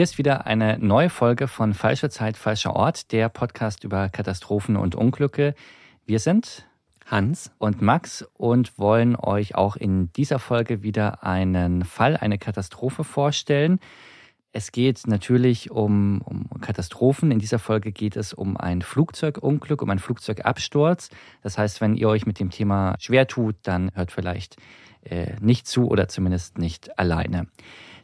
Hier ist wieder eine neue Folge von Falsche Zeit, falscher Ort, der Podcast über Katastrophen und Unglücke. Wir sind Hans und Max und wollen euch auch in dieser Folge wieder einen Fall, eine Katastrophe vorstellen. Es geht natürlich um, um Katastrophen. In dieser Folge geht es um ein Flugzeugunglück, um einen Flugzeugabsturz. Das heißt, wenn ihr euch mit dem Thema schwer tut, dann hört vielleicht äh, nicht zu oder zumindest nicht alleine.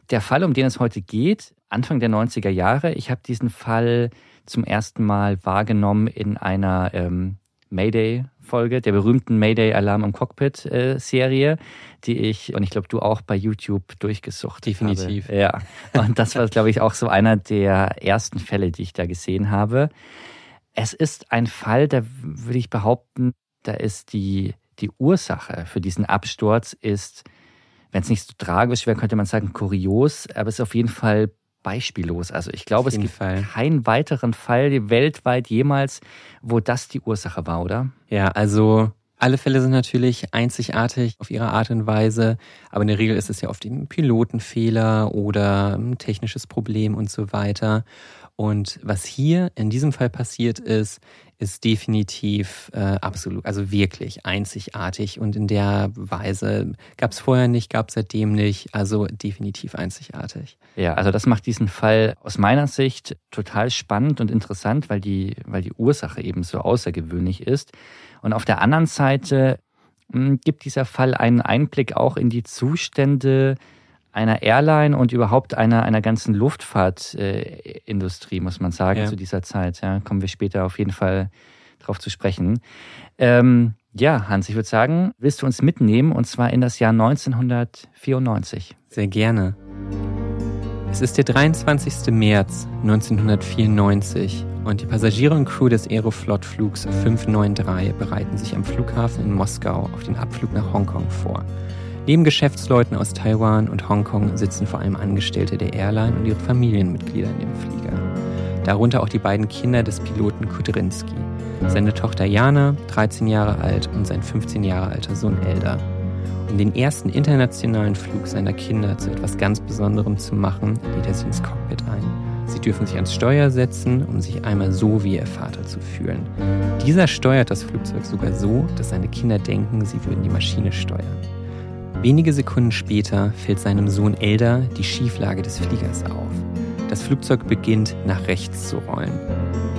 Der Fall, um den es heute geht, Anfang der 90er Jahre. Ich habe diesen Fall zum ersten Mal wahrgenommen in einer ähm, Mayday-Folge, der berühmten Mayday-Alarm im Cockpit-Serie, die ich, und ich glaube, du auch bei YouTube durchgesucht Definitiv. Habe. Ja. Und das war, glaube ich, auch so einer der ersten Fälle, die ich da gesehen habe. Es ist ein Fall, da würde ich behaupten, da ist die, die Ursache für diesen Absturz ist wenn es nicht so tragisch wäre, könnte man sagen kurios, aber es ist auf jeden Fall beispiellos. Also ich glaube, es gibt Fall. keinen weiteren Fall weltweit jemals, wo das die Ursache war, oder? Ja, also alle Fälle sind natürlich einzigartig auf ihre Art und Weise, aber in der Regel ist es ja oft ein Pilotenfehler oder ein technisches Problem und so weiter. Und was hier in diesem Fall passiert ist, ist definitiv äh, absolut, also wirklich einzigartig und in der Weise gab es vorher nicht, gab es seitdem nicht, also definitiv einzigartig. Ja, also das macht diesen Fall aus meiner Sicht total spannend und interessant, weil die, weil die Ursache eben so außergewöhnlich ist. Und auf der anderen Seite mh, hm, gibt dieser Fall einen Einblick auch in die Zustände einer Airline und überhaupt einer, einer ganzen Luftfahrtindustrie, äh, muss man sagen, ja. zu dieser Zeit. Ja, kommen wir später auf jeden Fall drauf zu sprechen. Ähm, ja, Hans, ich würde sagen, willst du uns mitnehmen und zwar in das Jahr 1994? Sehr gerne. Es ist der 23. März 1994 und die Passagiere und Crew des Aeroflot-Flugs 593 bereiten sich am Flughafen in Moskau auf den Abflug nach Hongkong vor. Neben Geschäftsleuten aus Taiwan und Hongkong sitzen vor allem Angestellte der Airline und ihre Familienmitglieder in dem Flieger. Darunter auch die beiden Kinder des Piloten Kudrinski, seine Tochter Jana, 13 Jahre alt, und sein 15 Jahre alter Sohn Elder. Um den ersten internationalen Flug seiner Kinder zu etwas ganz Besonderem zu machen, lädt er sie ins Cockpit ein. Sie dürfen sich ans Steuer setzen, um sich einmal so wie ihr Vater zu fühlen. Dieser steuert das Flugzeug sogar so, dass seine Kinder denken, sie würden die Maschine steuern. Wenige Sekunden später fällt seinem Sohn Elder die Schieflage des Fliegers auf. Das Flugzeug beginnt nach rechts zu rollen.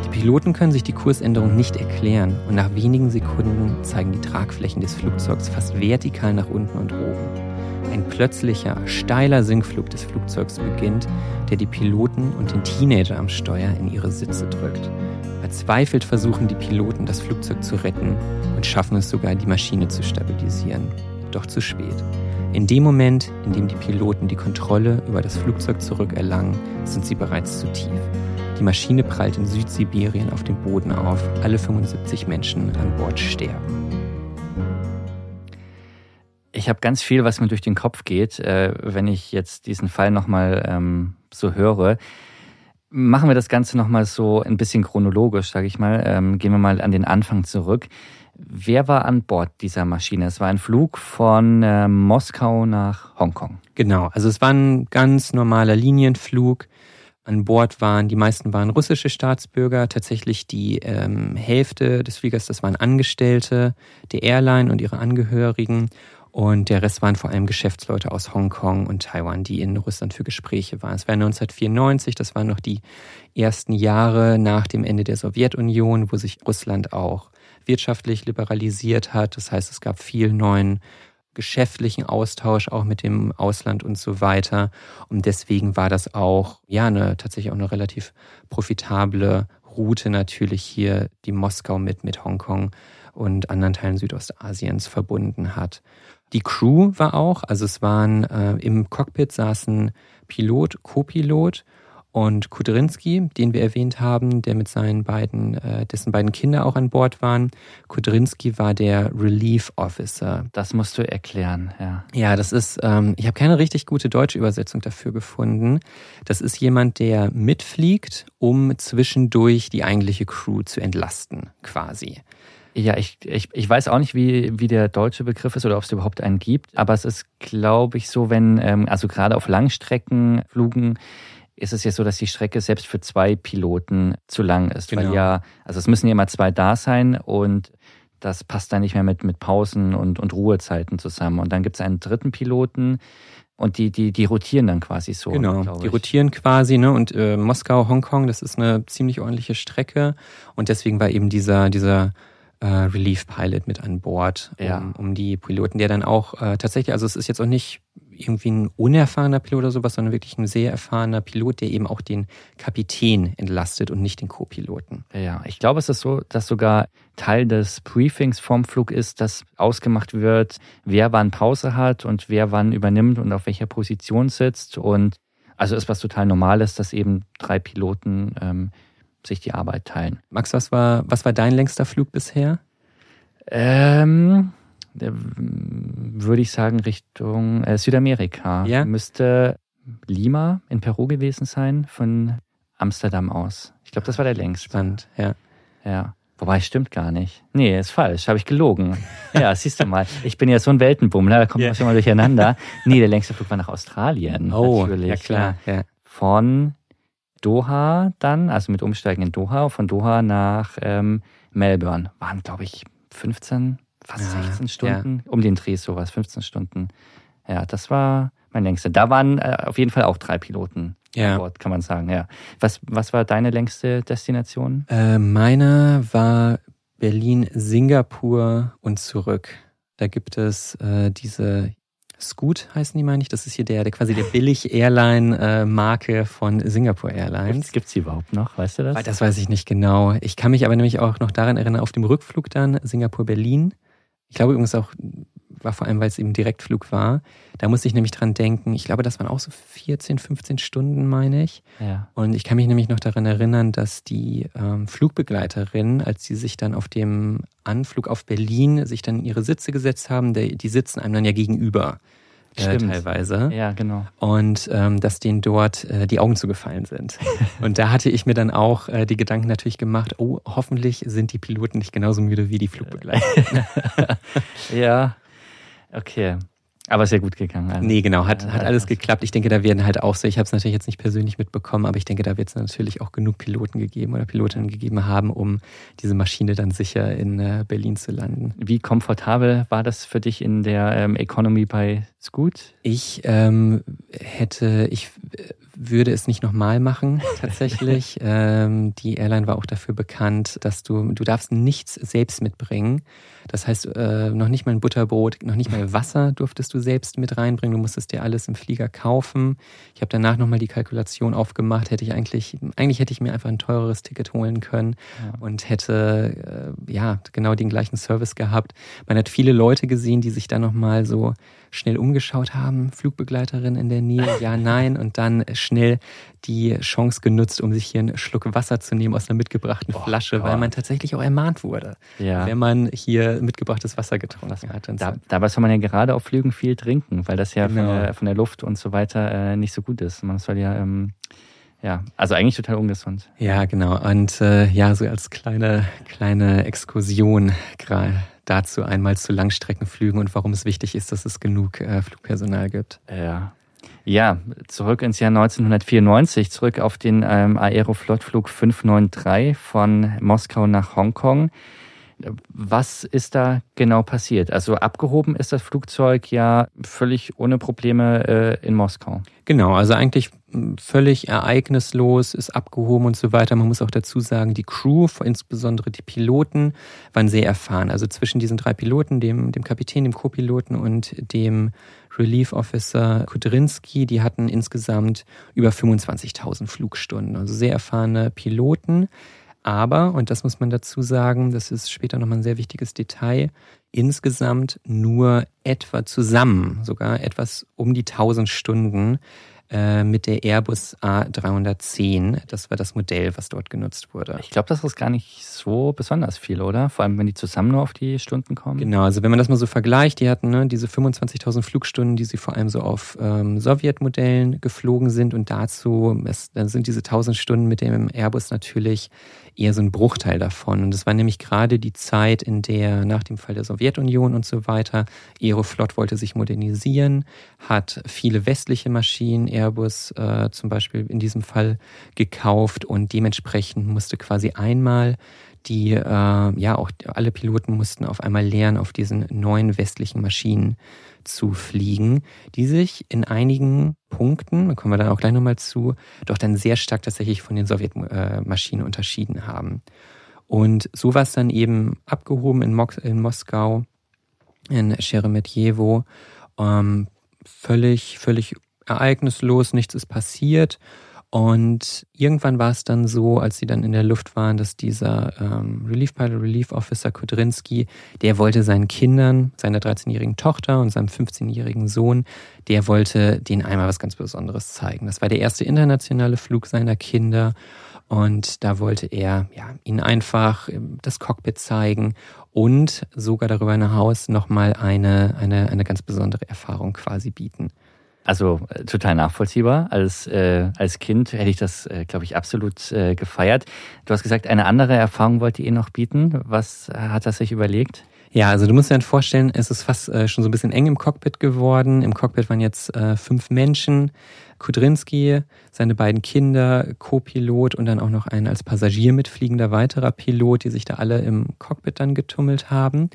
Die Piloten können sich die Kursänderung nicht erklären und nach wenigen Sekunden zeigen die Tragflächen des Flugzeugs fast vertikal nach unten und oben. Ein plötzlicher, steiler Sinkflug des Flugzeugs beginnt, der die Piloten und den Teenager am Steuer in ihre Sitze drückt. Verzweifelt versuchen die Piloten, das Flugzeug zu retten und schaffen es sogar, die Maschine zu stabilisieren doch zu spät. In dem Moment, in dem die Piloten die Kontrolle über das Flugzeug zurückerlangen, sind sie bereits zu tief. Die Maschine prallt in Südsibirien auf dem Boden auf. Alle 75 Menschen an Bord sterben. Ich habe ganz viel, was mir durch den Kopf geht, äh, wenn ich jetzt diesen Fall nochmal ähm, so höre. Machen wir das Ganze nochmal so ein bisschen chronologisch, sage ich mal. Ähm, gehen wir mal an den Anfang zurück. Wer war an Bord dieser Maschine? Es war ein Flug von äh, Moskau nach Hongkong. Genau, also es war ein ganz normaler Linienflug. An Bord waren, die meisten waren russische Staatsbürger, tatsächlich die ähm, Hälfte des Fliegers, das waren Angestellte der Airline und ihre Angehörigen. Und der Rest waren vor allem Geschäftsleute aus Hongkong und Taiwan, die in Russland für Gespräche waren. Es war 1994, das waren noch die ersten Jahre nach dem Ende der Sowjetunion, wo sich Russland auch wirtschaftlich liberalisiert hat. Das heißt, es gab viel neuen geschäftlichen Austausch auch mit dem Ausland und so weiter. Und deswegen war das auch, ja, eine, tatsächlich auch eine relativ profitable Route natürlich hier die Moskau mit, mit Hongkong und anderen Teilen Südostasiens verbunden hat. Die Crew war auch, also es waren äh, im Cockpit saßen Pilot, Co-Pilot und Kudrinski, den wir erwähnt haben, der mit seinen beiden, äh, dessen beiden Kinder auch an Bord waren. Kudrinski war der Relief Officer. Das musst du erklären, ja. Ja, das ist, ähm, ich habe keine richtig gute deutsche Übersetzung dafür gefunden. Das ist jemand, der mitfliegt, um zwischendurch die eigentliche Crew zu entlasten, quasi. Ja, ich, ich, ich weiß auch nicht, wie, wie der deutsche Begriff ist oder ob es überhaupt einen gibt, aber es ist, glaube ich, so, wenn, ähm, also gerade auf Langstreckenflugen ist es ja so, dass die Strecke selbst für zwei Piloten zu lang ist. Genau. Weil ja, also es müssen ja immer zwei da sein und das passt dann nicht mehr mit, mit Pausen und, und Ruhezeiten zusammen. Und dann gibt es einen dritten Piloten, und die, die, die rotieren dann quasi so. Genau, die rotieren quasi, ne? Und äh, Moskau, Hongkong, das ist eine ziemlich ordentliche Strecke. Und deswegen war eben dieser, dieser äh, Relief Pilot mit an Bord, um, ja. um die Piloten, der dann auch äh, tatsächlich, also es ist jetzt auch nicht irgendwie ein unerfahrener Pilot oder sowas, sondern wirklich ein sehr erfahrener Pilot, der eben auch den Kapitän entlastet und nicht den Co-Piloten. Ja, ich glaube, es ist so, dass sogar Teil des Briefings vorm Flug ist, dass ausgemacht wird, wer wann Pause hat und wer wann übernimmt und auf welcher Position sitzt. Und also ist was total Normales, dass eben drei Piloten ähm, sich die Arbeit teilen. Max, was war, was war dein längster Flug bisher? Ähm, würde ich sagen, Richtung äh, Südamerika. Ja? Müsste Lima in Peru gewesen sein, von Amsterdam aus. Ich glaube, das war der längste. Spannend, ja. Ja. Wobei, stimmt gar nicht. Nee, ist falsch. Habe ich gelogen. Ja, siehst du mal. Ich bin ja so ein Weltenbummler, da kommt man yeah. schon mal durcheinander. Nee, der längste Flug war nach Australien. Oh, natürlich. ja klar. Ja. Von Doha dann, also mit Umsteigen in Doha, von Doha nach ähm, Melbourne. Waren, glaube ich, 15, fast ja, 16 Stunden. Ja. Um den Dreh sowas, 15 Stunden. Ja, das war mein längster. Da waren äh, auf jeden Fall auch drei Piloten ja. an Bord, kann man sagen. Ja. Was, was war deine längste Destination? Äh, meine war Berlin, Singapur und zurück. Da gibt es äh, diese Scoot heißen die, meine ich. Das ist hier der, der quasi der Billig-Airline-Marke von Singapore Airlines. Gibt es die überhaupt noch? Weißt du das? Das weiß ich nicht genau. Ich kann mich aber nämlich auch noch daran erinnern, auf dem Rückflug dann Singapur-Berlin. Ich glaube übrigens auch, war vor allem, weil es eben Direktflug war. Da musste ich nämlich dran denken. Ich glaube, das waren auch so 14, 15 Stunden, meine ich. Ja. Und ich kann mich nämlich noch daran erinnern, dass die ähm, Flugbegleiterin, als sie sich dann auf dem Anflug auf Berlin sich dann in ihre Sitze gesetzt haben, die, die sitzen einem dann ja gegenüber. Äh, teilweise. Ja, genau. Und ähm, dass denen dort äh, die Augen zugefallen sind. und da hatte ich mir dann auch äh, die Gedanken natürlich gemacht, oh, hoffentlich sind die Piloten nicht genauso müde wie die Flugbegleiter. ja, Okay. Aber sehr gut gegangen. Also. Nee, genau, hat, hat alles geklappt. Ich denke, da werden halt auch so, ich habe es natürlich jetzt nicht persönlich mitbekommen, aber ich denke, da wird es natürlich auch genug Piloten gegeben oder Pilotinnen gegeben haben, um diese Maschine dann sicher in äh, Berlin zu landen. Wie komfortabel war das für dich in der ähm, Economy bei Scoot? Ich ähm, hätte, ich würde es nicht nochmal machen, tatsächlich. ähm, die Airline war auch dafür bekannt, dass du, du darfst nichts selbst mitbringen. Das heißt, äh, noch nicht mal ein Butterbrot, noch nicht mal Wasser durftest du selbst mit reinbringen. Du musstest dir alles im Flieger kaufen. Ich habe danach nochmal die Kalkulation aufgemacht. Hätte ich eigentlich, eigentlich hätte ich mir einfach ein teureres Ticket holen können ja. und hätte äh, ja genau den gleichen Service gehabt. Man hat viele Leute gesehen, die sich da nochmal so schnell umgeschaut haben, Flugbegleiterin in der Nähe, ja, nein, und dann schnell die Chance genutzt, um sich hier einen Schluck Wasser zu nehmen aus einer mitgebrachten oh, Flasche, Gott. weil man tatsächlich auch ermahnt wurde, ja. wenn man hier mitgebrachtes Wasser getrunken hat. Da. Dabei soll man ja gerade auf Flügen viel trinken, weil das ja genau. von, der, von, der, Luft und so weiter äh, nicht so gut ist. Man soll ja ähm, ja, also eigentlich total ungesund. Ja, genau. Und äh, ja, so als kleine, kleine Exkursion dazu einmal zu Langstreckenflügen und warum es wichtig ist, dass es genug äh, Flugpersonal gibt. Ja. Ja, zurück ins Jahr 1994, zurück auf den ähm, Aeroflot-Flug 593 von Moskau nach Hongkong. Was ist da genau passiert? Also abgehoben ist das Flugzeug ja völlig ohne Probleme äh, in Moskau. Genau, also eigentlich hm, völlig ereignislos, ist abgehoben und so weiter. Man muss auch dazu sagen, die Crew, insbesondere die Piloten, waren sehr erfahren. Also zwischen diesen drei Piloten, dem, dem Kapitän, dem Co-Piloten und dem Relief Officer Kudrinski, die hatten insgesamt über 25.000 Flugstunden. Also sehr erfahrene Piloten aber, und das muss man dazu sagen, das ist später nochmal ein sehr wichtiges Detail, insgesamt nur etwa zusammen, sogar etwas um die 1000 Stunden äh, mit der Airbus A310. Das war das Modell, was dort genutzt wurde. Ich glaube, das ist gar nicht so besonders viel, oder? Vor allem, wenn die zusammen nur auf die Stunden kommen. Genau, also wenn man das mal so vergleicht, die hatten ne, diese 25.000 Flugstunden, die sie vor allem so auf ähm, Sowjetmodellen geflogen sind und dazu, es, dann sind diese 1000 Stunden mit dem Airbus natürlich eher so ein Bruchteil davon. Und es war nämlich gerade die Zeit, in der nach dem Fall der Sowjetunion und so weiter, Aeroflot wollte sich modernisieren, hat viele westliche Maschinen, Airbus äh, zum Beispiel in diesem Fall, gekauft und dementsprechend musste quasi einmal die, äh, ja, auch alle Piloten mussten auf einmal lernen, auf diesen neuen westlichen Maschinen zu fliegen, die sich in einigen Punkten, da kommen wir dann auch gleich nochmal zu, doch dann sehr stark tatsächlich von den Sowjetmaschinen unterschieden haben. Und so war es dann eben abgehoben in, Mos in Moskau, in Sheremetyevo, ähm, völlig, völlig ereignislos, nichts ist passiert. Und irgendwann war es dann so, als sie dann in der Luft waren, dass dieser ähm, Relief Pilot, Relief Officer Kudrinski, der wollte seinen Kindern, seiner 13-jährigen Tochter und seinem 15-jährigen Sohn, der wollte denen einmal was ganz Besonderes zeigen. Das war der erste internationale Flug seiner Kinder. Und da wollte er ja, ihnen einfach ähm, das Cockpit zeigen und sogar darüber hinaus nochmal eine, eine, eine ganz besondere Erfahrung quasi bieten. Also äh, total nachvollziehbar. Als, äh, als Kind hätte ich das, äh, glaube ich, absolut äh, gefeiert. Du hast gesagt, eine andere Erfahrung wollt ihr noch bieten. Was hat er sich überlegt? Ja, also du musst dir dann vorstellen, es ist fast äh, schon so ein bisschen eng im Cockpit geworden. Im Cockpit waren jetzt äh, fünf Menschen. Kudrinski, seine beiden Kinder, Co-Pilot und dann auch noch ein als Passagier mitfliegender weiterer Pilot, die sich da alle im Cockpit dann getummelt haben.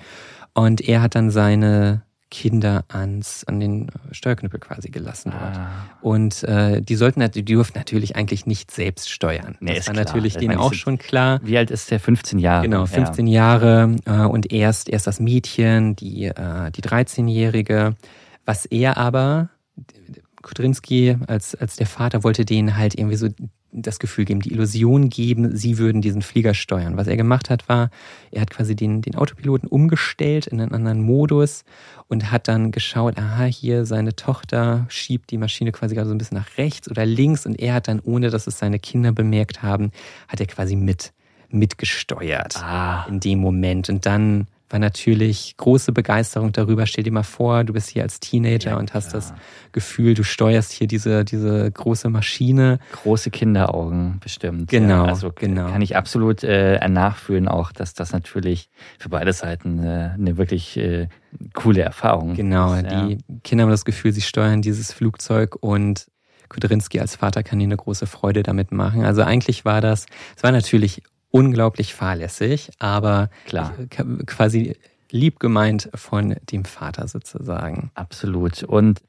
Und er hat dann seine Kinder ans, an den Steuerknüppel quasi gelassen dort. Ah. Und äh, die sollten, die durften natürlich eigentlich nicht selbst steuern. Nee, das war klar. natürlich denen auch schon klar. Wie alt ist der? 15 Jahre. Genau, 15 ja. Jahre. Äh, und erst, erst das Mädchen, die, äh, die 13-Jährige. Was er aber, Kudrinski als, als der Vater wollte denen halt irgendwie so das Gefühl geben, die Illusion geben, sie würden diesen Flieger steuern. Was er gemacht hat, war, er hat quasi den, den Autopiloten umgestellt in einen anderen Modus und hat dann geschaut, aha, hier seine Tochter schiebt die Maschine quasi gerade so ein bisschen nach rechts oder links und er hat dann, ohne dass es seine Kinder bemerkt haben, hat er quasi mit mitgesteuert ah. in dem Moment. Und dann war natürlich große Begeisterung darüber. Stell dir mal vor, du bist hier als Teenager ja, und hast klar. das Gefühl, du steuerst hier diese, diese große Maschine. Große Kinderaugen, bestimmt. Genau. Ja, also genau. kann ich absolut äh, nachfühlen, auch, dass das natürlich für beide Seiten äh, eine wirklich äh, coole Erfahrung ist. Genau. Ja. Die Kinder haben das Gefühl, sie steuern dieses Flugzeug und Kudrinski als Vater kann ihnen eine große Freude damit machen. Also eigentlich war das, es war natürlich unglaublich fahrlässig, aber Klar. quasi lieb gemeint von dem Vater sozusagen. Absolut. Und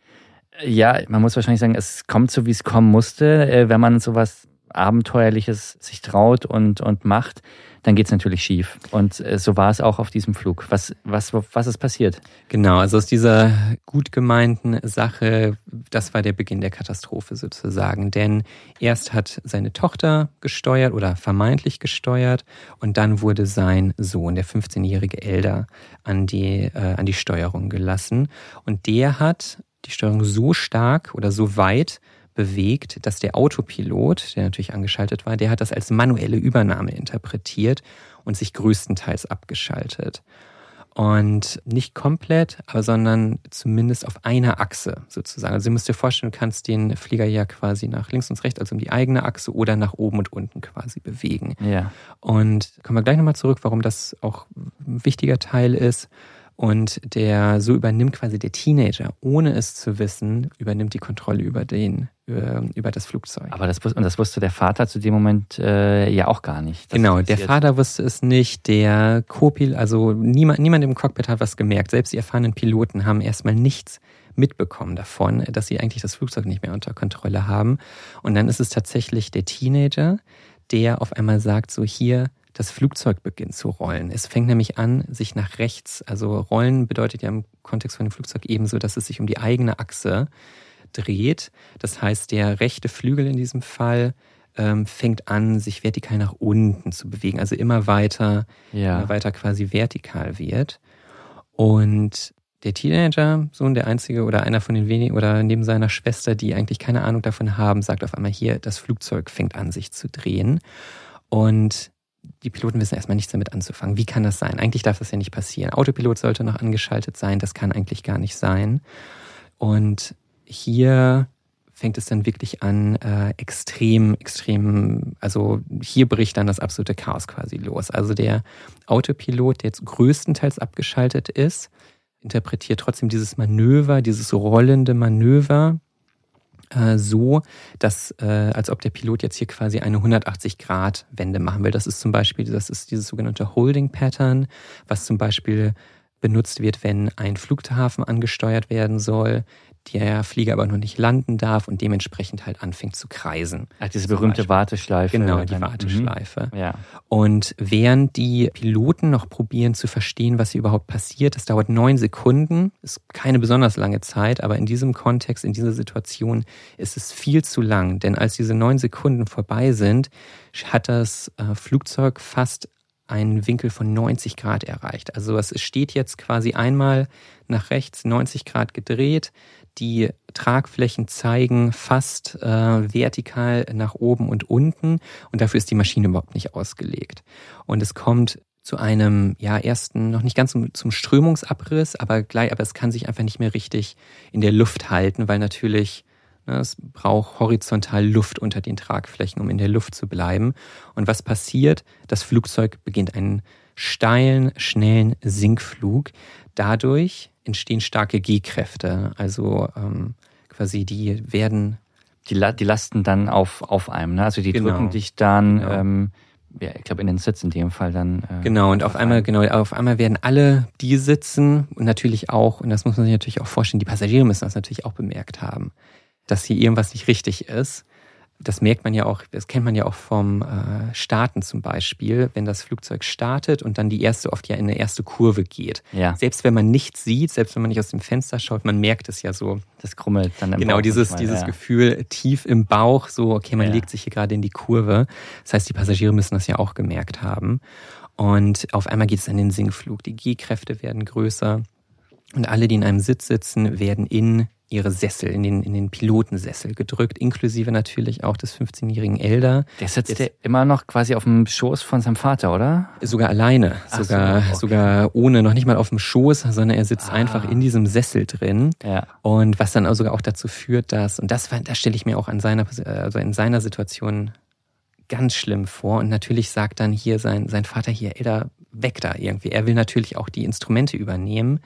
äh, ja, man muss wahrscheinlich sagen, es kommt so, wie es kommen musste, äh, wenn man sowas Abenteuerliches sich traut und, und macht dann geht es natürlich schief. Und äh, so war es auch auf diesem Flug. Was, was, was ist passiert? Genau, also aus dieser gut gemeinten Sache, das war der Beginn der Katastrophe sozusagen. Denn erst hat seine Tochter gesteuert oder vermeintlich gesteuert und dann wurde sein Sohn, der 15-jährige Elder, an die, äh, an die Steuerung gelassen. Und der hat die Steuerung so stark oder so weit bewegt, dass der Autopilot, der natürlich angeschaltet war, der hat das als manuelle Übernahme interpretiert und sich größtenteils abgeschaltet. Und nicht komplett, aber sondern zumindest auf einer Achse sozusagen. Also du musst dir vorstellen, du kannst den Flieger ja quasi nach links und rechts, also um die eigene Achse oder nach oben und unten quasi bewegen. Ja. Und kommen wir gleich nochmal zurück, warum das auch ein wichtiger Teil ist. Und der, so übernimmt quasi der Teenager, ohne es zu wissen, übernimmt die Kontrolle über den, über, über das Flugzeug. Aber das, und das wusste der Vater zu dem Moment äh, ja auch gar nicht. Genau, der Vater wusste es nicht, der Co-Pilot, also niemand, niemand im Cockpit hat was gemerkt. Selbst die erfahrenen Piloten haben erstmal nichts mitbekommen davon, dass sie eigentlich das Flugzeug nicht mehr unter Kontrolle haben. Und dann ist es tatsächlich der Teenager, der auf einmal sagt, so hier, das Flugzeug beginnt zu rollen. Es fängt nämlich an, sich nach rechts, also rollen bedeutet ja im Kontext von dem Flugzeug ebenso, dass es sich um die eigene Achse dreht. Das heißt, der rechte Flügel in diesem Fall ähm, fängt an, sich vertikal nach unten zu bewegen, also immer weiter, ja. immer weiter quasi vertikal wird. Und der Teenager, Sohn der einzige oder einer von den wenigen oder neben seiner Schwester, die eigentlich keine Ahnung davon haben, sagt auf einmal hier, das Flugzeug fängt an, sich zu drehen. Und die Piloten wissen erstmal nichts damit anzufangen. Wie kann das sein? Eigentlich darf das ja nicht passieren. Autopilot sollte noch angeschaltet sein, das kann eigentlich gar nicht sein. Und hier fängt es dann wirklich an, äh, extrem, extrem, also hier bricht dann das absolute Chaos quasi los. Also der Autopilot, der jetzt größtenteils abgeschaltet ist, interpretiert trotzdem dieses Manöver, dieses rollende Manöver äh, so, dass äh, als ob der Pilot jetzt hier quasi eine 180-Grad-Wende machen will. Das ist zum Beispiel, das ist dieses sogenannte Holding Pattern, was zum Beispiel benutzt wird, wenn ein Flughafen angesteuert werden soll, der Flieger aber noch nicht landen darf und dementsprechend halt anfängt zu kreisen. Ach, diese berühmte Warteschleife. Genau, die Warteschleife. Mhm. Ja. Und während die Piloten noch probieren zu verstehen, was hier überhaupt passiert, das dauert neun Sekunden, ist keine besonders lange Zeit, aber in diesem Kontext, in dieser Situation ist es viel zu lang, denn als diese neun Sekunden vorbei sind, hat das äh, Flugzeug fast einen Winkel von 90 Grad erreicht. Also es steht jetzt quasi einmal nach rechts 90 Grad gedreht, die Tragflächen zeigen fast äh, vertikal nach oben und unten und dafür ist die Maschine überhaupt nicht ausgelegt. Und es kommt zu einem, ja, ersten, noch nicht ganz zum, zum Strömungsabriss, aber gleich, aber es kann sich einfach nicht mehr richtig in der Luft halten, weil natürlich ne, es braucht horizontal Luft unter den Tragflächen, um in der Luft zu bleiben. Und was passiert? Das Flugzeug beginnt einen steilen, schnellen Sinkflug. Dadurch entstehen starke G-Kräfte. Also ähm, quasi die werden. Die, die lasten dann auf, auf einem, ne? Also die genau. drücken dich dann, genau. ähm, ja, ich glaube in den Sitz in dem Fall dann. Äh, genau, und auf einmal, genau, auf einmal werden alle die sitzen und natürlich auch, und das muss man sich natürlich auch vorstellen, die Passagiere müssen das natürlich auch bemerkt haben, dass hier irgendwas nicht richtig ist das merkt man ja auch, das kennt man ja auch vom äh, Starten zum Beispiel, wenn das Flugzeug startet und dann die erste oft ja in eine erste Kurve geht. Ja. Selbst wenn man nichts sieht, selbst wenn man nicht aus dem Fenster schaut, man merkt es ja so. Das krummelt dann im Genau, Bauch dieses, manchmal, dieses ja. Gefühl tief im Bauch, so, okay, man ja. legt sich hier gerade in die Kurve. Das heißt, die Passagiere müssen das ja auch gemerkt haben. Und auf einmal geht es an den Sinkflug. Die G-Kräfte werden größer. Und alle, die in einem Sitz sitzen, werden in ihre Sessel, in den, in den Pilotensessel gedrückt, inklusive natürlich auch des 15-jährigen Elder. Der sitzt ja immer noch quasi auf dem Schoß von seinem Vater, oder? Sogar alleine, sogar, so, okay. sogar ohne, noch nicht mal auf dem Schoß, sondern er sitzt ah. einfach in diesem Sessel drin. Ja. Und was dann sogar auch dazu führt, dass, und das, das stelle ich mir auch an seiner, also in seiner Situation ganz schlimm vor. Und natürlich sagt dann hier sein, sein Vater hier, Elder, weg da irgendwie. Er will natürlich auch die Instrumente übernehmen.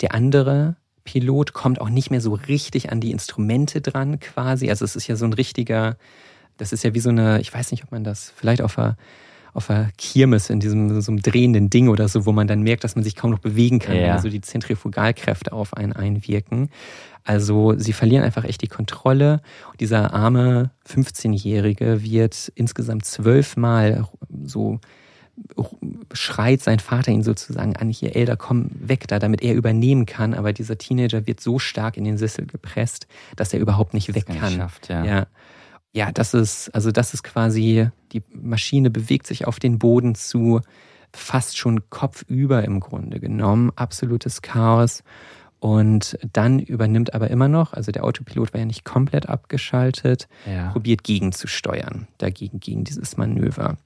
Der andere Pilot kommt auch nicht mehr so richtig an die Instrumente dran quasi. Also es ist ja so ein richtiger, das ist ja wie so eine, ich weiß nicht, ob man das vielleicht auf einer auf einer Kirmes in diesem so einem drehenden Ding oder so, wo man dann merkt, dass man sich kaum noch bewegen kann, ja. wenn so die Zentrifugalkräfte auf einen einwirken. Also sie verlieren einfach echt die Kontrolle. Und dieser arme 15-Jährige wird insgesamt zwölfmal so schreit sein Vater ihn sozusagen an, hier, Elder, komm weg da, damit er übernehmen kann. Aber dieser Teenager wird so stark in den Sessel gepresst, dass er überhaupt nicht weg kann. Schafft, ja. ja. Ja, das ist, also das ist quasi, die Maschine bewegt sich auf den Boden zu, fast schon kopfüber im Grunde genommen. Absolutes Chaos. Und dann übernimmt aber immer noch, also der Autopilot war ja nicht komplett abgeschaltet, ja. probiert gegenzusteuern, dagegen, gegen dieses Manöver.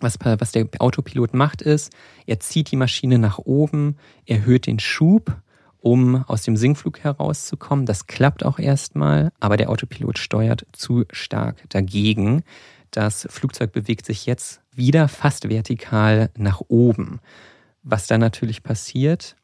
Was, was der Autopilot macht, ist, er zieht die Maschine nach oben, erhöht den Schub, um aus dem Sinkflug herauszukommen. Das klappt auch erstmal, aber der Autopilot steuert zu stark dagegen. Das Flugzeug bewegt sich jetzt wieder fast vertikal nach oben. Was dann natürlich passiert,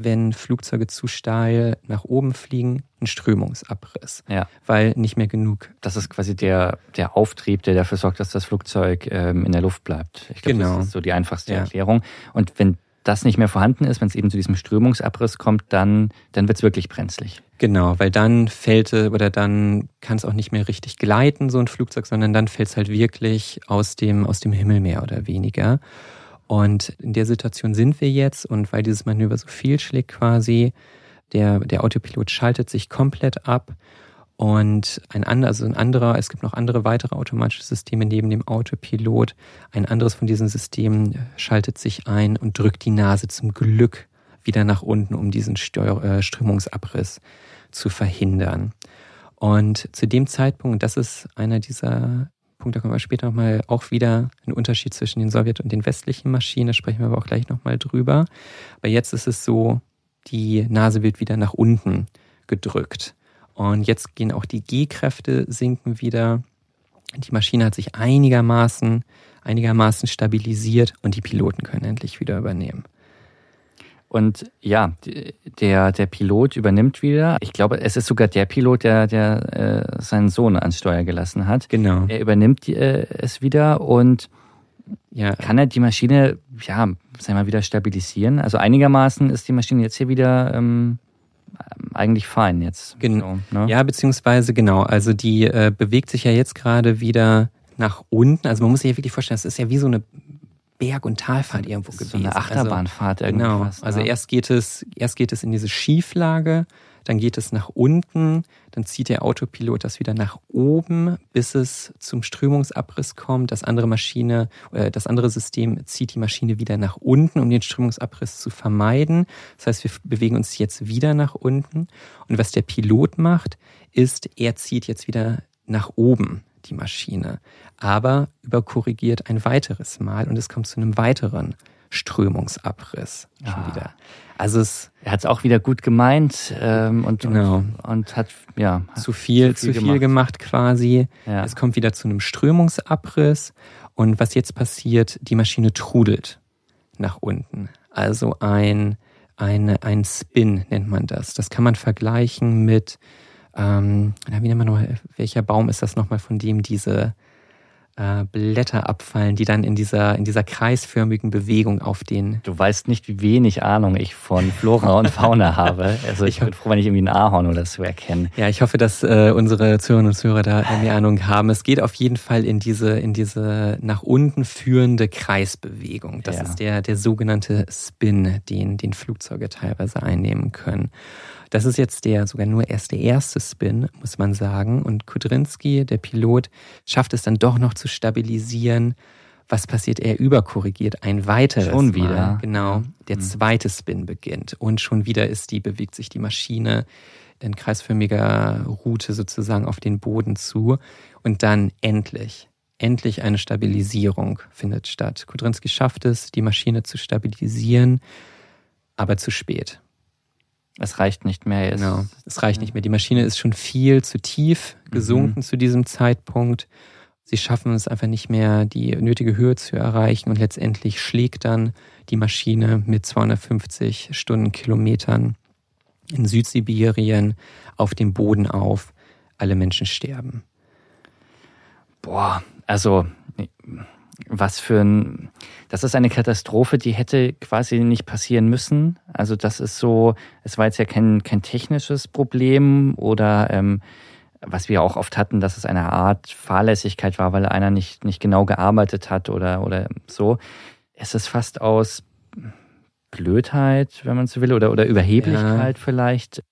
wenn Flugzeuge zu steil nach oben fliegen, ein Strömungsabriss. Ja. Weil nicht mehr genug. Das ist quasi der, der Auftrieb, der dafür sorgt, dass das Flugzeug ähm, in der Luft bleibt. Ich glaube, genau. das ist so die einfachste ja. Erklärung. Und wenn das nicht mehr vorhanden ist, wenn es eben zu diesem Strömungsabriss kommt, dann, dann wird es wirklich brenzlig. Genau, weil dann fällt oder dann kann es auch nicht mehr richtig gleiten, so ein Flugzeug, sondern dann fällt es halt wirklich aus dem, aus dem Himmel mehr oder weniger. Und in der Situation sind wir jetzt und weil dieses Manöver so fehlschlägt quasi, der, der Autopilot schaltet sich komplett ab Und ein anderer, also ein anderer, es gibt noch andere weitere automatische Systeme neben dem Autopilot. Ein anderes von diesen Systemen schaltet sich ein und drückt die Nase zum Glück wieder nach unten, um diesen Steuer, äh, Strömungsabriss zu verhindern. Und zu dem Zeitpunkt, das ist einer dieser Punkte, da kommen wir später nochmal auch wieder ein Unterschied zwischen den Sowjet- und den westlichen Maschinen, da sprechen wir aber auch gleich nochmal drüber. Aber jetzt ist es so, die Nase wird wieder nach unten gedrückt. Und jetzt gehen auch die G-Kräfte sinken wieder. Die Maschine hat sich einigermaßen, einigermaßen stabilisiert und die Piloten können endlich wieder übernehmen. Und ja, der, der Pilot übernimmt wieder. Ich glaube, es ist sogar der Pilot, der, der äh, seinen Sohn ans Steuer gelassen hat. Genau. Er übernimmt äh, es wieder und ja. kann er die Maschine, ja, sagen wir mal, wieder stabilisieren. Also einigermaßen ist die Maschine jetzt hier wieder ähm, eigentlich fein jetzt. Genau. So, ne? Ja, beziehungsweise genau. Also die äh, bewegt sich ja jetzt gerade wieder nach unten. Also man muss sich ja wirklich vorstellen, das ist ja wie so eine Berg- und Talfahrt irgendwo gewesen. So eine Achterbahnfahrt also, irgendwas. Genau. Also ne? erst geht es, erst geht es in diese Schieflage, dann geht es nach unten, dann zieht der Autopilot das wieder nach oben, bis es zum Strömungsabriss kommt. Das andere Maschine, äh, das andere System zieht die Maschine wieder nach unten, um den Strömungsabriss zu vermeiden. Das heißt, wir bewegen uns jetzt wieder nach unten. Und was der Pilot macht, ist, er zieht jetzt wieder nach oben die Maschine, aber überkorrigiert ein weiteres Mal und es kommt zu einem weiteren Strömungsabriss schon ah. wieder. Also es, er hat es auch wieder gut gemeint ähm, und, genau. und, und hat ja zu viel, zu viel, zu viel gemacht. gemacht. quasi. Ja. Es kommt wieder zu einem Strömungsabriss und was jetzt passiert, die Maschine trudelt nach unten. Also ein, ein, ein Spin nennt man das. Das kann man vergleichen mit, ähm, wie nennt man noch, welcher Baum ist das nochmal, von dem diese äh, Blätter abfallen, die dann in dieser, in dieser kreisförmigen Bewegung auf den. Du weißt nicht, wie wenig Ahnung ich von Flora und Fauna habe. Also ich bin froh, wenn ich irgendwie ein Ahorn oder so erkenne. Ja, ich hoffe, dass äh, unsere Zuhörerinnen und Zuhörer da mehr Ahnung haben. Es geht auf jeden Fall in diese, in diese nach unten führende Kreisbewegung. Das ja. ist der, der sogenannte Spin, den, den Flugzeuge teilweise einnehmen können. Das ist jetzt der sogar nur erst der erste Spin, muss man sagen. Und Kudrinski, der Pilot, schafft es dann doch noch zu stabilisieren. Was passiert? Er überkorrigiert ein weiteres Schon wieder. Mal. Genau. Der mhm. zweite Spin beginnt. Und schon wieder ist die, bewegt sich die Maschine in kreisförmiger Route sozusagen auf den Boden zu. Und dann endlich, endlich eine Stabilisierung findet statt. Kudrinski schafft es, die Maschine zu stabilisieren, aber zu spät. Es reicht nicht mehr. Es, genau, es reicht nicht mehr. Die Maschine ist schon viel zu tief gesunken mhm. zu diesem Zeitpunkt. Sie schaffen es einfach nicht mehr, die nötige Höhe zu erreichen und letztendlich schlägt dann die Maschine mit 250 Stundenkilometern in Südsibirien auf dem Boden auf. Alle Menschen sterben. Boah, also was für ein, das ist eine Katastrophe, die hätte quasi nicht passieren müssen. Also das ist so, es war jetzt ja kein, kein technisches Problem oder ähm, was wir auch oft hatten, dass es eine Art Fahrlässigkeit war, weil einer nicht, nicht genau gearbeitet hat oder, oder so. Es ist fast aus Blödheit, wenn man so will, oder, oder Überheblichkeit ja. vielleicht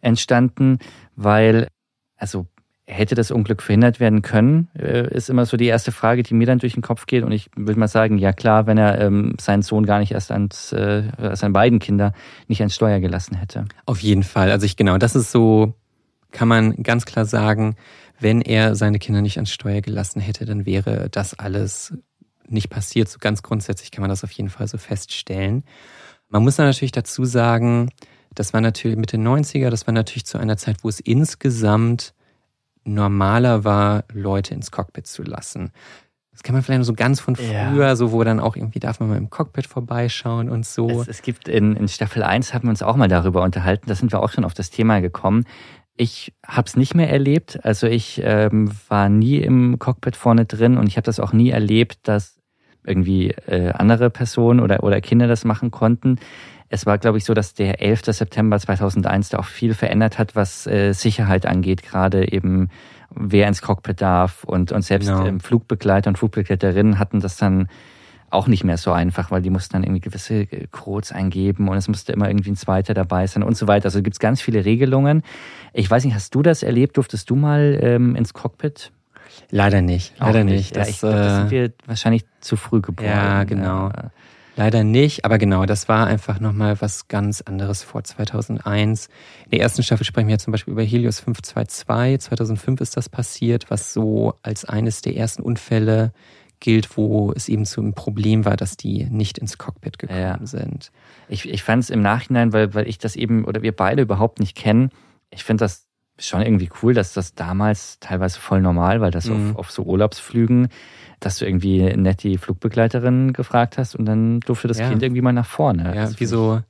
entstanden, weil, also Hätte das Unglück verhindert werden können, äh, ist immer so die erste Frage, die mir dann durch den Kopf geht. Und ich würde mal sagen, ja klar, wenn er ähm, seinen Sohn gar nicht erst ans, äh, seine beiden Kinder nicht ans Steuer gelassen hätte. Auf jeden Fall. Also ich genau, das ist so, kann man ganz klar sagen, wenn er seine Kinder nicht ans Steuer gelassen hätte, dann wäre das alles nicht passiert. So ganz grundsätzlich kann man das auf jeden Fall so feststellen. Man muss natürlich dazu sagen, das war natürlich Mitte 90er, das war natürlich zu einer Zeit, wo es insgesamt normaler war, Leute ins Cockpit zu lassen. Das kann man vielleicht nur so ganz von früher, ja. so wo dann auch irgendwie darf man mal im Cockpit vorbeischauen und so. Es, es gibt in, in Staffel 1 haben wir uns auch mal darüber unterhalten, da sind wir auch schon auf das Thema gekommen. Ich habe es nicht mehr erlebt, also ich ähm, war nie im Cockpit vorne drin und ich habe das auch nie erlebt, dass irgendwie äh, andere Personen oder, oder Kinder das machen konnten. Es war, glaube ich, so, dass der 11. September 2001 da auch viel verändert hat, was äh, Sicherheit angeht, gerade eben wer ins Cockpit darf und, und selbst genau. ähm, Flugbegleiter und Flugbegleiterinnen hatten das dann auch nicht mehr so einfach, weil die mussten dann irgendwie gewisse äh, Codes eingeben und es musste immer irgendwie ein zweiter dabei sein und so weiter. Also gibt es ganz viele Regelungen. Ich weiß nicht, hast du das erlebt? Durftest du mal ähm, ins Cockpit? Leider nicht, leider nicht. nicht. Das, ja, ich glaub, das sind wir wahrscheinlich zu früh geboren. Ja, genau. Ja. Leider nicht, aber genau, das war einfach nochmal was ganz anderes vor 2001. In der ersten Staffel sprechen wir ja zum Beispiel über Helios 522. 2005 ist das passiert, was so als eines der ersten Unfälle gilt, wo es eben so ein Problem war, dass die nicht ins Cockpit gekommen ja. sind. Ich, ich fand es im Nachhinein, weil, weil ich das eben oder wir beide überhaupt nicht kennen, ich finde das schon irgendwie cool, dass das damals teilweise voll normal, weil das mhm. auf, auf so Urlaubsflügen dass du irgendwie nett die Flugbegleiterin gefragt hast und dann durfte das ja. Kind irgendwie mal nach vorne. Ja, also wie so,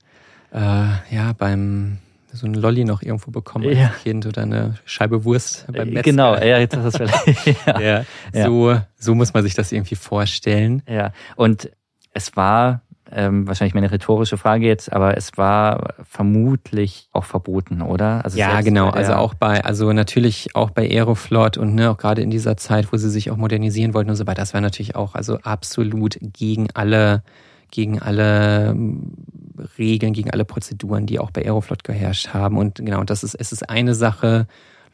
äh, ja, beim so ein Lolli noch irgendwo bekommen ja. als Kind oder eine Scheibe Wurst beim Metzger. Genau, ja, jetzt hast du vielleicht. ja. ja. So, so muss man sich das irgendwie vorstellen. Ja, und es war ähm, wahrscheinlich meine rhetorische Frage jetzt, aber es war vermutlich auch verboten, oder? Also ja, genau. Also auch bei, also natürlich auch bei Aeroflot und ne, auch gerade in dieser Zeit, wo sie sich auch modernisieren wollten und so weiter, das war natürlich auch also absolut gegen alle, gegen alle ähm, Regeln, gegen alle Prozeduren, die auch bei Aeroflot geherrscht haben. Und genau, das ist, es ist eine Sache,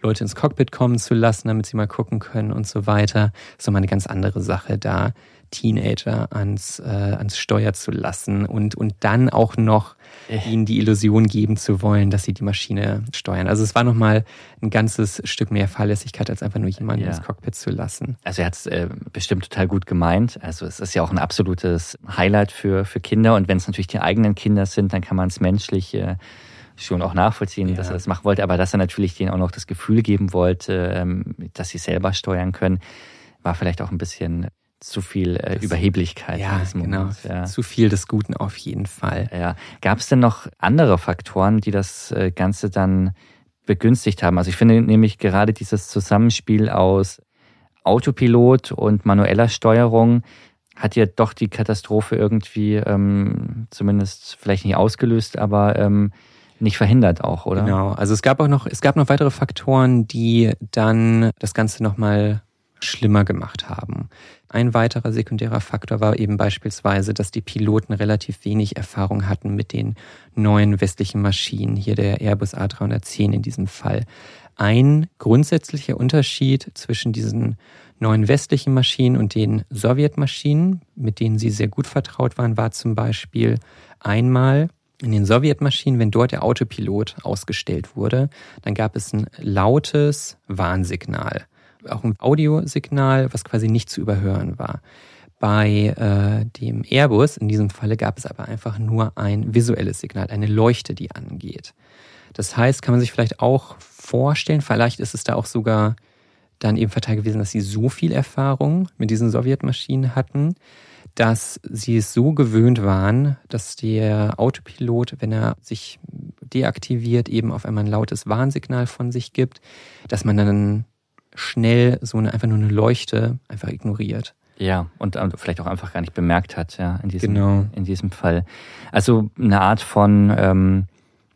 Leute ins Cockpit kommen zu lassen, damit sie mal gucken können und so weiter. Das ist nochmal eine ganz andere Sache da Teenager ans, äh, ans Steuer zu lassen und, und dann auch noch äh. ihnen die Illusion geben zu wollen, dass sie die Maschine steuern. Also es war nochmal ein ganzes Stück mehr Fahrlässigkeit, als einfach nur jemanden ja. ins Cockpit zu lassen. Also er hat es äh, bestimmt total gut gemeint. Also es ist ja auch ein absolutes Highlight für, für Kinder und wenn es natürlich die eigenen Kinder sind, dann kann man es menschlich äh, schon auch nachvollziehen, ja. dass er das machen wollte, aber dass er natürlich denen auch noch das Gefühl geben wollte, ähm, dass sie selber steuern können, war vielleicht auch ein bisschen zu viel äh, das, Überheblichkeit. Ja, genau. Ja. Zu viel des Guten auf jeden Fall. Ja. Gab es denn noch andere Faktoren, die das äh, Ganze dann begünstigt haben? Also ich finde nämlich gerade dieses Zusammenspiel aus Autopilot und manueller Steuerung hat ja doch die Katastrophe irgendwie ähm, zumindest vielleicht nicht ausgelöst, aber ähm, nicht verhindert auch, oder? Genau. Also es gab auch noch, es gab noch weitere Faktoren, die dann das Ganze nochmal schlimmer gemacht haben. Ein weiterer sekundärer Faktor war eben beispielsweise, dass die Piloten relativ wenig Erfahrung hatten mit den neuen westlichen Maschinen, hier der Airbus A310 in diesem Fall. Ein grundsätzlicher Unterschied zwischen diesen neuen westlichen Maschinen und den Sowjetmaschinen, mit denen sie sehr gut vertraut waren, war zum Beispiel einmal in den Sowjetmaschinen, wenn dort der Autopilot ausgestellt wurde, dann gab es ein lautes Warnsignal auch ein Audiosignal, was quasi nicht zu überhören war. Bei äh, dem Airbus, in diesem Falle, gab es aber einfach nur ein visuelles Signal, eine Leuchte, die angeht. Das heißt, kann man sich vielleicht auch vorstellen, vielleicht ist es da auch sogar dann eben verteilt gewesen, dass sie so viel Erfahrung mit diesen Sowjetmaschinen hatten, dass sie es so gewöhnt waren, dass der Autopilot, wenn er sich deaktiviert, eben auf einmal ein lautes Warnsignal von sich gibt, dass man dann schnell so eine, einfach nur eine Leuchte einfach ignoriert. Ja, und vielleicht auch einfach gar nicht bemerkt hat, ja, in diesem, genau. in diesem Fall. Also eine Art von ähm,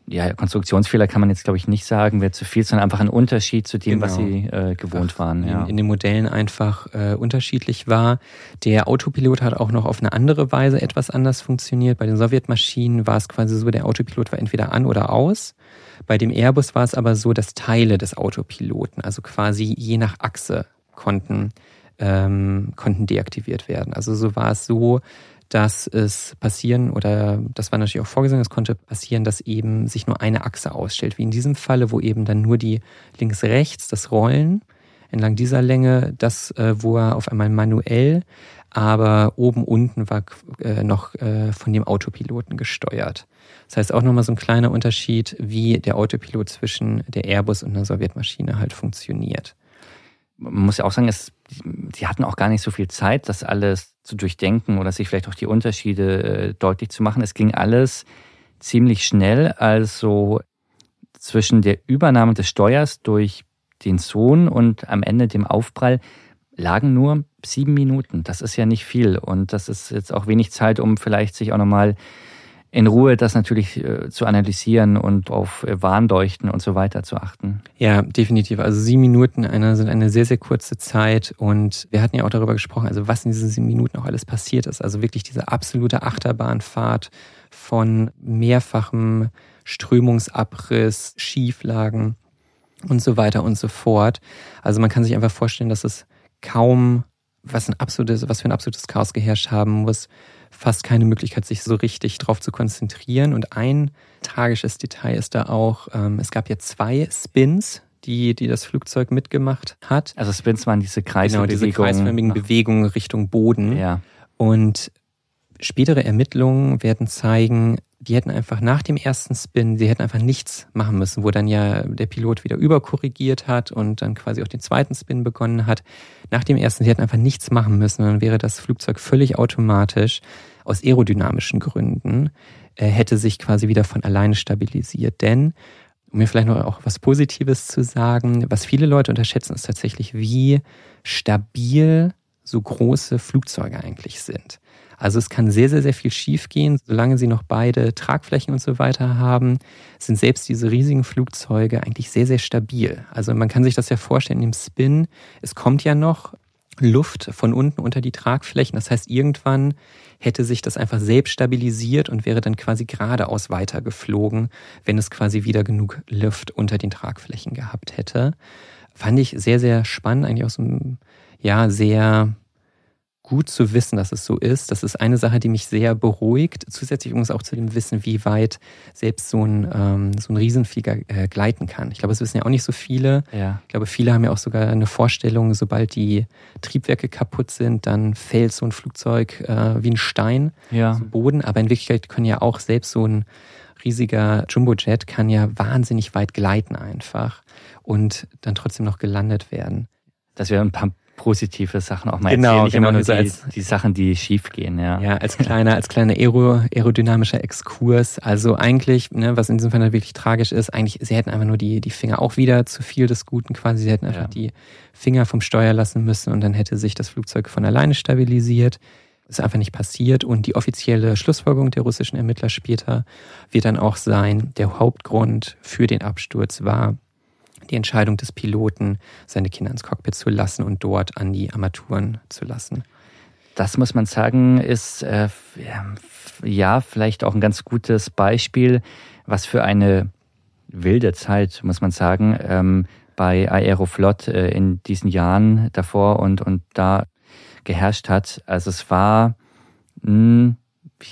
ja, Konstruktionsfehler kann man jetzt, glaube ich, nicht sagen, wäre zu viel, sondern einfach ein Unterschied zu dem, genau. was sie äh, gewohnt einfach waren. Ja. In, in, den Modellen einfach äh, unterschiedlich war. Der Autopilot hat auch noch auf eine andere Weise etwas anders funktioniert. Bei den Sowjetmaschinen war es quasi so, der Autopilot war entweder an oder aus. Bei dem Airbus war es aber so, dass Teile des Autopiloten, also quasi je nach Achse, konnten, ähm, konnten deaktiviert werden. Also so war es so, dass es passieren oder das war natürlich auch vorgesehen, es konnte passieren, dass eben sich nur eine Achse ausstellt, wie in diesem Falle, wo eben dann nur die links-rechts, das Rollen entlang dieser Länge, das äh, wo er auf einmal manuell, aber oben unten war äh, noch äh, von dem Autopiloten gesteuert. Das heißt auch nochmal so ein kleiner Unterschied, wie der Autopilot zwischen der Airbus und einer Sowjetmaschine halt funktioniert. Man muss ja auch sagen, es, die hatten auch gar nicht so viel Zeit, das alles zu durchdenken oder sich vielleicht auch die Unterschiede äh, deutlich zu machen. Es ging alles ziemlich schnell, also zwischen der Übernahme des Steuers durch den Sohn und am Ende dem Aufprall lagen nur sieben Minuten. Das ist ja nicht viel und das ist jetzt auch wenig Zeit, um vielleicht sich auch nochmal in Ruhe das natürlich äh, zu analysieren und auf äh, Warnleuchten und so weiter zu achten. Ja, definitiv. Also sieben Minuten eine, sind eine sehr, sehr kurze Zeit und wir hatten ja auch darüber gesprochen, also was in diesen sieben Minuten auch alles passiert ist. Also wirklich diese absolute Achterbahnfahrt von mehrfachem Strömungsabriss, Schieflagen und so weiter und so fort. Also man kann sich einfach vorstellen, dass es kaum was ein absolutes, was für ein absolutes Chaos geherrscht haben muss, fast keine Möglichkeit, sich so richtig drauf zu konzentrieren. Und ein tragisches Detail ist da auch, ähm, es gab ja zwei Spins, die, die das Flugzeug mitgemacht hat. Also Spins waren diese kreisförmigen genau, diese kreisförmigen Bewegungen Richtung Boden. Ja. Und spätere Ermittlungen werden zeigen, die hätten einfach nach dem ersten Spin, sie hätten einfach nichts machen müssen, wo dann ja der Pilot wieder überkorrigiert hat und dann quasi auch den zweiten Spin begonnen hat. Nach dem ersten, sie hätten einfach nichts machen müssen, dann wäre das Flugzeug völlig automatisch aus aerodynamischen Gründen, äh, hätte sich quasi wieder von alleine stabilisiert. Denn, um mir vielleicht noch auch was Positives zu sagen, was viele Leute unterschätzen, ist tatsächlich, wie stabil so große Flugzeuge eigentlich sind. Also es kann sehr, sehr, sehr viel schiefgehen, solange sie noch beide Tragflächen und so weiter haben, sind selbst diese riesigen Flugzeuge eigentlich sehr, sehr stabil. Also man kann sich das ja vorstellen im Spin, es kommt ja noch Luft von unten unter die Tragflächen. Das heißt, irgendwann hätte sich das einfach selbst stabilisiert und wäre dann quasi geradeaus weiter geflogen, wenn es quasi wieder genug Luft unter den Tragflächen gehabt hätte. Fand ich sehr, sehr spannend, eigentlich aus einem, ja, sehr gut zu wissen, dass es so ist. Das ist eine Sache, die mich sehr beruhigt. Zusätzlich übrigens auch zu dem Wissen, wie weit selbst so ein, ähm, so ein Riesenflieger äh, gleiten kann. Ich glaube, es wissen ja auch nicht so viele. Ja. Ich glaube, viele haben ja auch sogar eine Vorstellung, sobald die Triebwerke kaputt sind, dann fällt so ein Flugzeug äh, wie ein Stein ja. zu Boden. Aber in Wirklichkeit können ja auch selbst so ein riesiger Jumbojet kann ja wahnsinnig weit gleiten einfach und dann trotzdem noch gelandet werden. Das wäre ein paar positive Sachen auch mal genau, erzählen. Nicht genau, immer nur so die, als- die Sachen, die schief gehen, ja. Ja, als kleiner, als kleiner Aero, aerodynamischer Exkurs. Also eigentlich, ne, was in diesem Fall wirklich tragisch ist, eigentlich, sie hätten einfach nur die, die Finger auch wieder zu viel des Guten quasi. Sie hätten einfach Ja. die Finger vom Steuer lassen müssen und dann hätte sich das Flugzeug von alleine stabilisiert. Ist einfach nicht passiert und die offizielle Schlussfolgerung der russischen Ermittler später wird dann auch sein, der Hauptgrund für den Absturz war die Entscheidung des Piloten, seine Kinder ins Cockpit zu lassen und dort an die Armaturen zu lassen. Das muss man sagen, ist äh, ja vielleicht auch ein ganz gutes Beispiel, was für eine wilde Zeit, muss man sagen, ähm, bei Aeroflot äh, in diesen Jahren davor und, und da geherrscht hat. Also es war mh,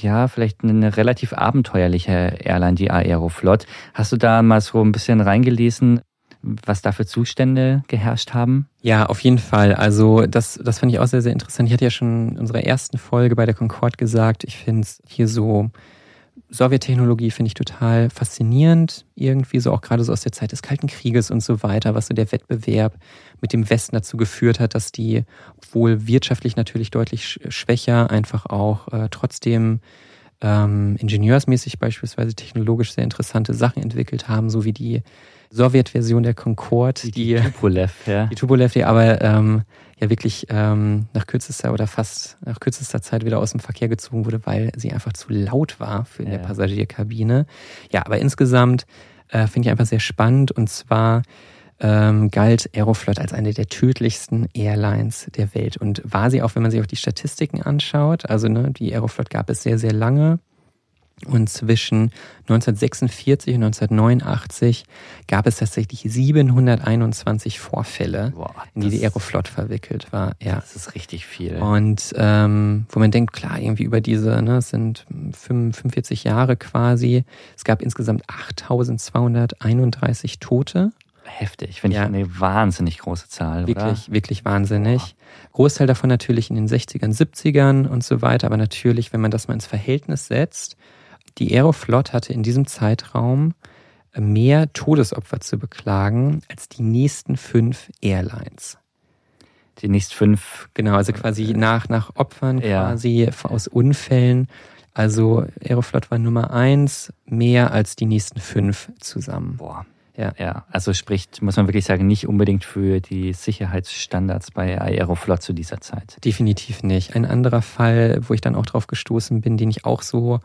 ja vielleicht eine relativ abenteuerliche Airline, die Aeroflot. Hast du da mal so ein bisschen reingelesen, was da für Zustände geherrscht haben? Ja, auf jeden Fall. Also das, das fand ich auch sehr, sehr interessant. Ich hatte ja schon in unserer ersten Folge bei der Concorde gesagt, ich finde es hier so, Sowjettechnologie finde ich total faszinierend. Irgendwie so auch gerade so aus der Zeit des Kalten Krieges und so weiter, was so der Wettbewerb mit dem Westen dazu geführt hat, dass die, obwohl wirtschaftlich natürlich deutlich sch- schwächer, einfach auch äh, trotzdem ähm, ingenieursmäßig beispielsweise technologisch sehr interessante Sachen entwickelt haben, so wie die Sowjetversion der Concorde, die, Tupolev, ja. die Tupolev, die aber ähm, ja wirklich ähm, nach kürzester oder fast nach kürzester Zeit wieder aus dem Verkehr gezogen wurde, weil sie einfach zu laut war für in der Ja. Passagierkabine. Ja, aber insgesamt äh, finde ich einfach sehr spannend und zwar ähm, galt Aeroflot als eine der tödlichsten Airlines der Welt und war sie auch, wenn man sich auch die Statistiken anschaut. Also ne, die Aeroflot gab es sehr, sehr lange. Und zwischen 1946 und 1989 gab es tatsächlich 721 Vorfälle, Boah, in die die Aeroflot verwickelt war. Ja. Das ist richtig viel. Und ähm, wo man denkt, klar, irgendwie über diese, ne, es sind 45 Jahre quasi. Es gab insgesamt 8231 Tote. Heftig, finde Ja. ich eine wahnsinnig große Zahl, Wirklich, wirklich wahnsinnig. Großteil davon natürlich in den 60ern, 70ern und so weiter. Aber natürlich, wenn man das mal ins Verhältnis setzt, die Aeroflot hatte in diesem Zeitraum mehr Todesopfer zu beklagen als die nächsten fünf Airlines. Die nächsten fünf, Genau, also quasi nach, nach Opfern Ja. quasi aus Unfällen. Also Aeroflot war Nummer eins, mehr als die nächsten fünf zusammen. boah. Ja. Ja, also spricht, muss man wirklich sagen, nicht unbedingt für die Sicherheitsstandards bei Aeroflot zu dieser Zeit. Definitiv nicht. Ein anderer Fall, wo ich dann auch drauf gestoßen bin, den ich auch so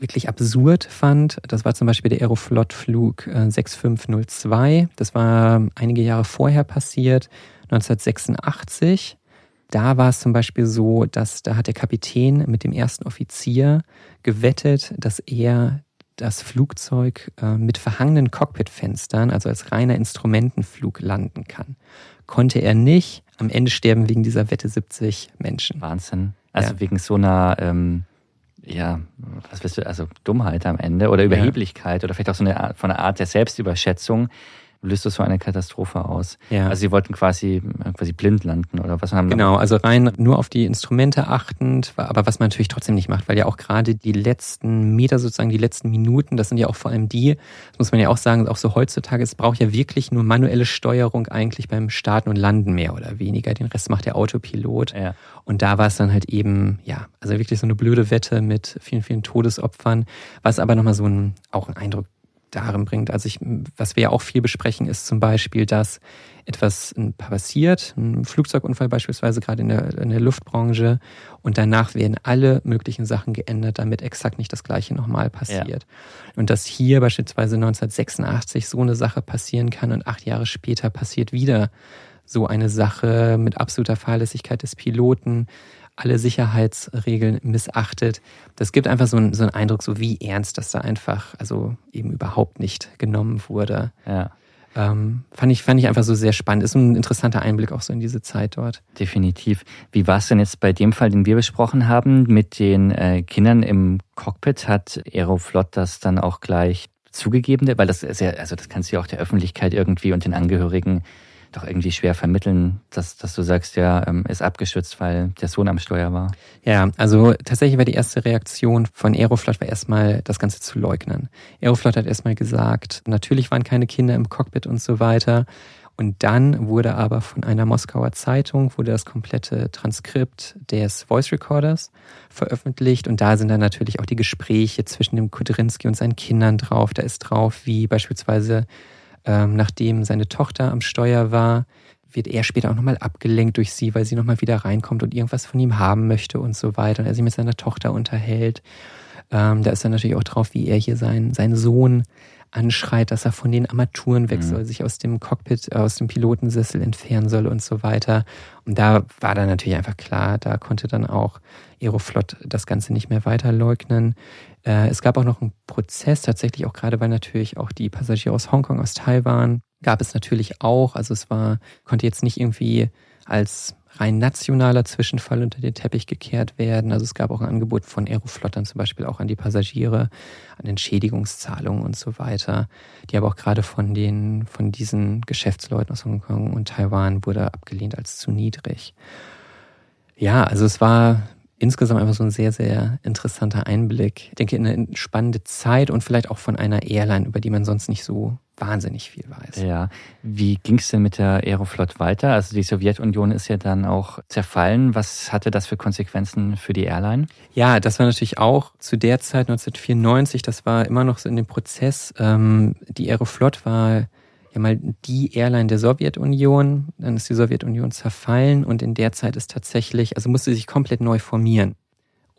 wirklich absurd fand, das war zum Beispiel der Aeroflot-Flug 6502. Äh, das war einige Jahre vorher passiert, 1986. Da war es zum Beispiel so, dass da hat der Kapitän mit dem ersten Offizier gewettet, dass er das Flugzeug äh, mit verhangenen Cockpitfenstern, also als reiner Instrumentenflug landen kann. Konnte er nicht. Am Ende sterben wegen dieser Wette 70 Menschen. Wahnsinn. Also ja. wegen so einer ähm, ja, was willst du, also Dummheit am Ende oder Überheblichkeit ja. oder vielleicht auch so eine Art, von einer Art der Selbstüberschätzung löst das so eine Katastrophe aus. Ja. Also sie wollten quasi quasi blind landen oder was haben Genau, also rein nur auf die Instrumente achtend, aber was man natürlich trotzdem nicht macht, weil ja auch gerade die letzten Meter sozusagen die letzten Minuten, das sind ja auch vor allem die, das muss man ja auch sagen, auch so heutzutage, es braucht ja wirklich nur manuelle Steuerung eigentlich beim Starten und Landen mehr oder weniger. Den Rest macht der Autopilot. Ja. Und da war es dann halt eben, ja, also wirklich so eine blöde Wette mit vielen, vielen Todesopfern, was aber nochmal so ein, auch ein Eindruck darin bringt. Also ich, was wir ja auch viel besprechen, ist zum Beispiel, dass etwas passiert, ein Flugzeugunfall beispielsweise gerade in der, in der Luftbranche und danach werden alle möglichen Sachen geändert, damit exakt nicht das Gleiche nochmal passiert. Ja. Und dass hier beispielsweise 1986 so eine Sache passieren kann und acht Jahre später passiert wieder so eine Sache mit absoluter Fahrlässigkeit des Piloten, alle Sicherheitsregeln missachtet. Das gibt einfach so einen, so einen Eindruck, so wie ernst das da einfach, also eben überhaupt nicht genommen wurde. Ja. Ähm, fand, ich, fand ich einfach so sehr spannend. Ist ein interessanter Einblick auch so in diese Zeit dort. Definitiv. Wie war es denn jetzt bei dem Fall, den wir besprochen haben, mit den äh, Kindern im Cockpit? Hat Aeroflot das dann auch gleich zugegeben? Weil das ist ja, also das kannst du ja auch der Öffentlichkeit irgendwie und den Angehörigen doch irgendwie schwer vermitteln, dass, dass du sagst, ja, ähm, ist abgestürzt, weil der Sohn am Steuer war. Ja, also tatsächlich war die erste Reaktion von Aeroflot war erstmal das Ganze zu leugnen. Aeroflot hat erstmal gesagt, natürlich waren keine Kinder im Cockpit und so weiter. Und dann wurde aber von einer Moskauer Zeitung wurde das komplette Transkript des Voice Recorders veröffentlicht und da sind dann natürlich auch die Gespräche zwischen dem Kudrinski und seinen Kindern drauf. Da ist drauf, wie beispielsweise ähm, nachdem seine Tochter am Steuer war, wird er später auch nochmal abgelenkt durch sie, weil sie nochmal wieder reinkommt und irgendwas von ihm haben möchte und so weiter. Und er sich mit seiner Tochter unterhält. Ähm, da ist dann natürlich auch drauf, wie er hier seinen, seinen Sohn anschreit, dass er von den Armaturen weg mhm. soll, sich aus dem Cockpit, äh, aus dem Pilotensessel entfernen soll und so weiter. Und da war dann natürlich einfach klar, da konnte dann auch Aeroflot das Ganze nicht mehr weiter leugnen. Äh, es gab auch noch einen Prozess, tatsächlich auch gerade, weil natürlich auch die Passagiere aus Hongkong, aus Taiwan, gab es natürlich auch. Also es war, konnte jetzt nicht irgendwie als rein nationaler Zwischenfall unter den Teppich gekehrt werden. Also es gab auch ein Angebot von Aeroflottern zum Beispiel auch an die Passagiere, an Entschädigungszahlungen und so weiter, die aber auch gerade von den, von diesen Geschäftsleuten aus Hongkong und Taiwan wurde abgelehnt als zu niedrig. Ja, also es war insgesamt einfach so ein sehr, sehr interessanter Einblick. Ich denke, in eine spannende Zeit und vielleicht auch von einer Airline, über die man sonst nicht so wahnsinnig viel weiß. Ja. Wie ging es denn mit der Aeroflot weiter? Also die Sowjetunion ist ja dann auch zerfallen. Was hatte das für Konsequenzen für die Airline? Ja, das war natürlich auch zu der Zeit 1994, das war immer noch so in dem Prozess. Ähm, die Aeroflot war ja mal die Airline der Sowjetunion, dann ist die Sowjetunion zerfallen und in der Zeit ist tatsächlich, also musste sich komplett neu formieren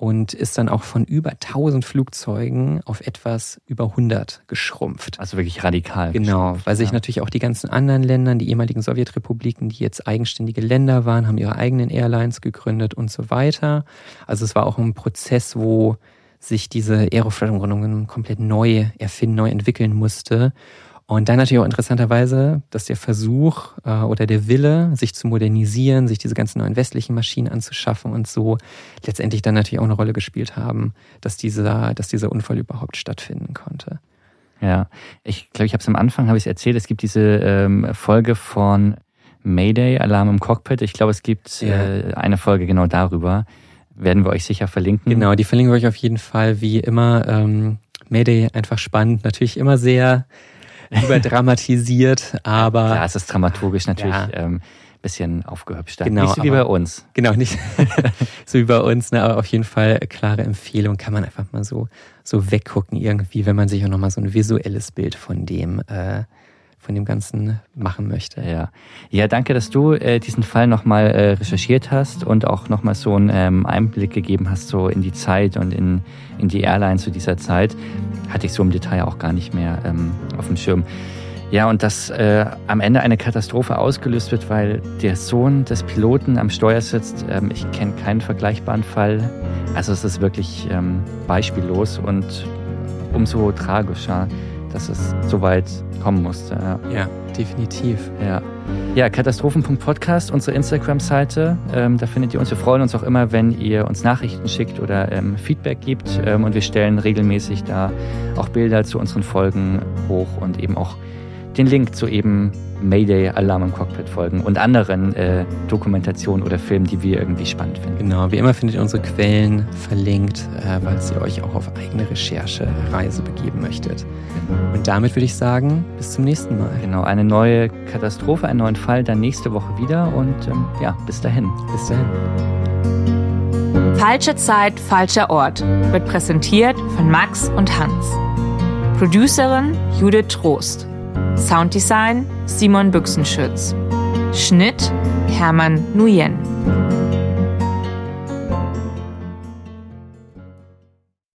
und ist dann auch von über 1000 Flugzeugen auf etwas über 100 geschrumpft. Also wirklich radikal. Genau, weil sich ja. natürlich auch die ganzen anderen Länder, die ehemaligen Sowjetrepubliken, die jetzt eigenständige Länder waren, haben ihre eigenen Airlines gegründet und so weiter. Also es war auch ein Prozess, wo sich diese Aeroflot komplett neu erfinden, neu entwickeln musste. Und dann natürlich auch interessanterweise, dass der Versuch äh, oder der Wille, sich zu modernisieren, sich diese ganzen neuen westlichen Maschinen anzuschaffen und so letztendlich dann natürlich auch eine Rolle gespielt haben, dass dieser, dass dieser Unfall überhaupt stattfinden konnte. Ja, ich glaube, ich habe es am Anfang, habe ich erzählt, es gibt diese ähm, Folge von Mayday, Alarm im Cockpit. Ich glaube, es gibt ja. äh, eine Folge genau darüber. Werden wir euch sicher verlinken. Genau, die verlinken wir euch auf jeden Fall, wie immer. Ähm, Mayday einfach spannend, natürlich immer sehr überdramatisiert, aber. Ja, es ist dramaturgisch natürlich. Ja. Ähm, bisschen aufgehübscht. Genau, nicht so wie bei uns. Genau, nicht so wie bei uns, ne, aber auf jeden Fall klare Empfehlung, kann man einfach mal so, so weggucken irgendwie, wenn man sich auch nochmal so ein visuelles Bild von dem, äh, von dem Ganzen machen möchte. Ja, ja danke, dass du äh, diesen Fall nochmal äh, recherchiert hast und auch nochmal so einen ähm, Einblick gegeben hast, so in die Zeit und in, in die Airline zu dieser Zeit. Hatte ich so im Detail auch gar nicht mehr ähm, auf dem Schirm. Ja, und dass äh, am Ende eine Katastrophe ausgelöst wird, weil der Sohn des Piloten am Steuer sitzt. Ähm, ich kenne keinen vergleichbaren Fall. Also es ist wirklich ähm, beispiellos und umso tragischer, dass es so weit kommen musste. Ja, ja definitiv. Ja. Ja, Katastrophen.podcast, unsere Instagram-Seite. Ähm, da findet ihr uns. Wir freuen uns auch immer, wenn ihr uns Nachrichten schickt oder ähm, Feedback gibt. Ähm, und wir stellen regelmäßig da auch Bilder zu unseren Folgen hoch und eben auch den Link zu eben Mayday, Alarm im Cockpit folgen und anderen äh, Dokumentationen oder Filmen, die wir irgendwie spannend finden. Genau, wie immer findet ihr unsere Quellen verlinkt, äh, weil ihr euch auch auf eigene Recherchereise begeben möchtet. Und damit würde ich sagen, bis zum nächsten Mal. Genau, eine neue Katastrophe, einen neuen Fall dann nächste Woche wieder und ähm, ja, bis dahin. Bis dahin. Falsche Zeit, falscher Ort wird präsentiert von Max und Hans. Producerin Judith Trost. Sounddesign Simon Büchsenschütz. Schnitt Hermann Nuyen.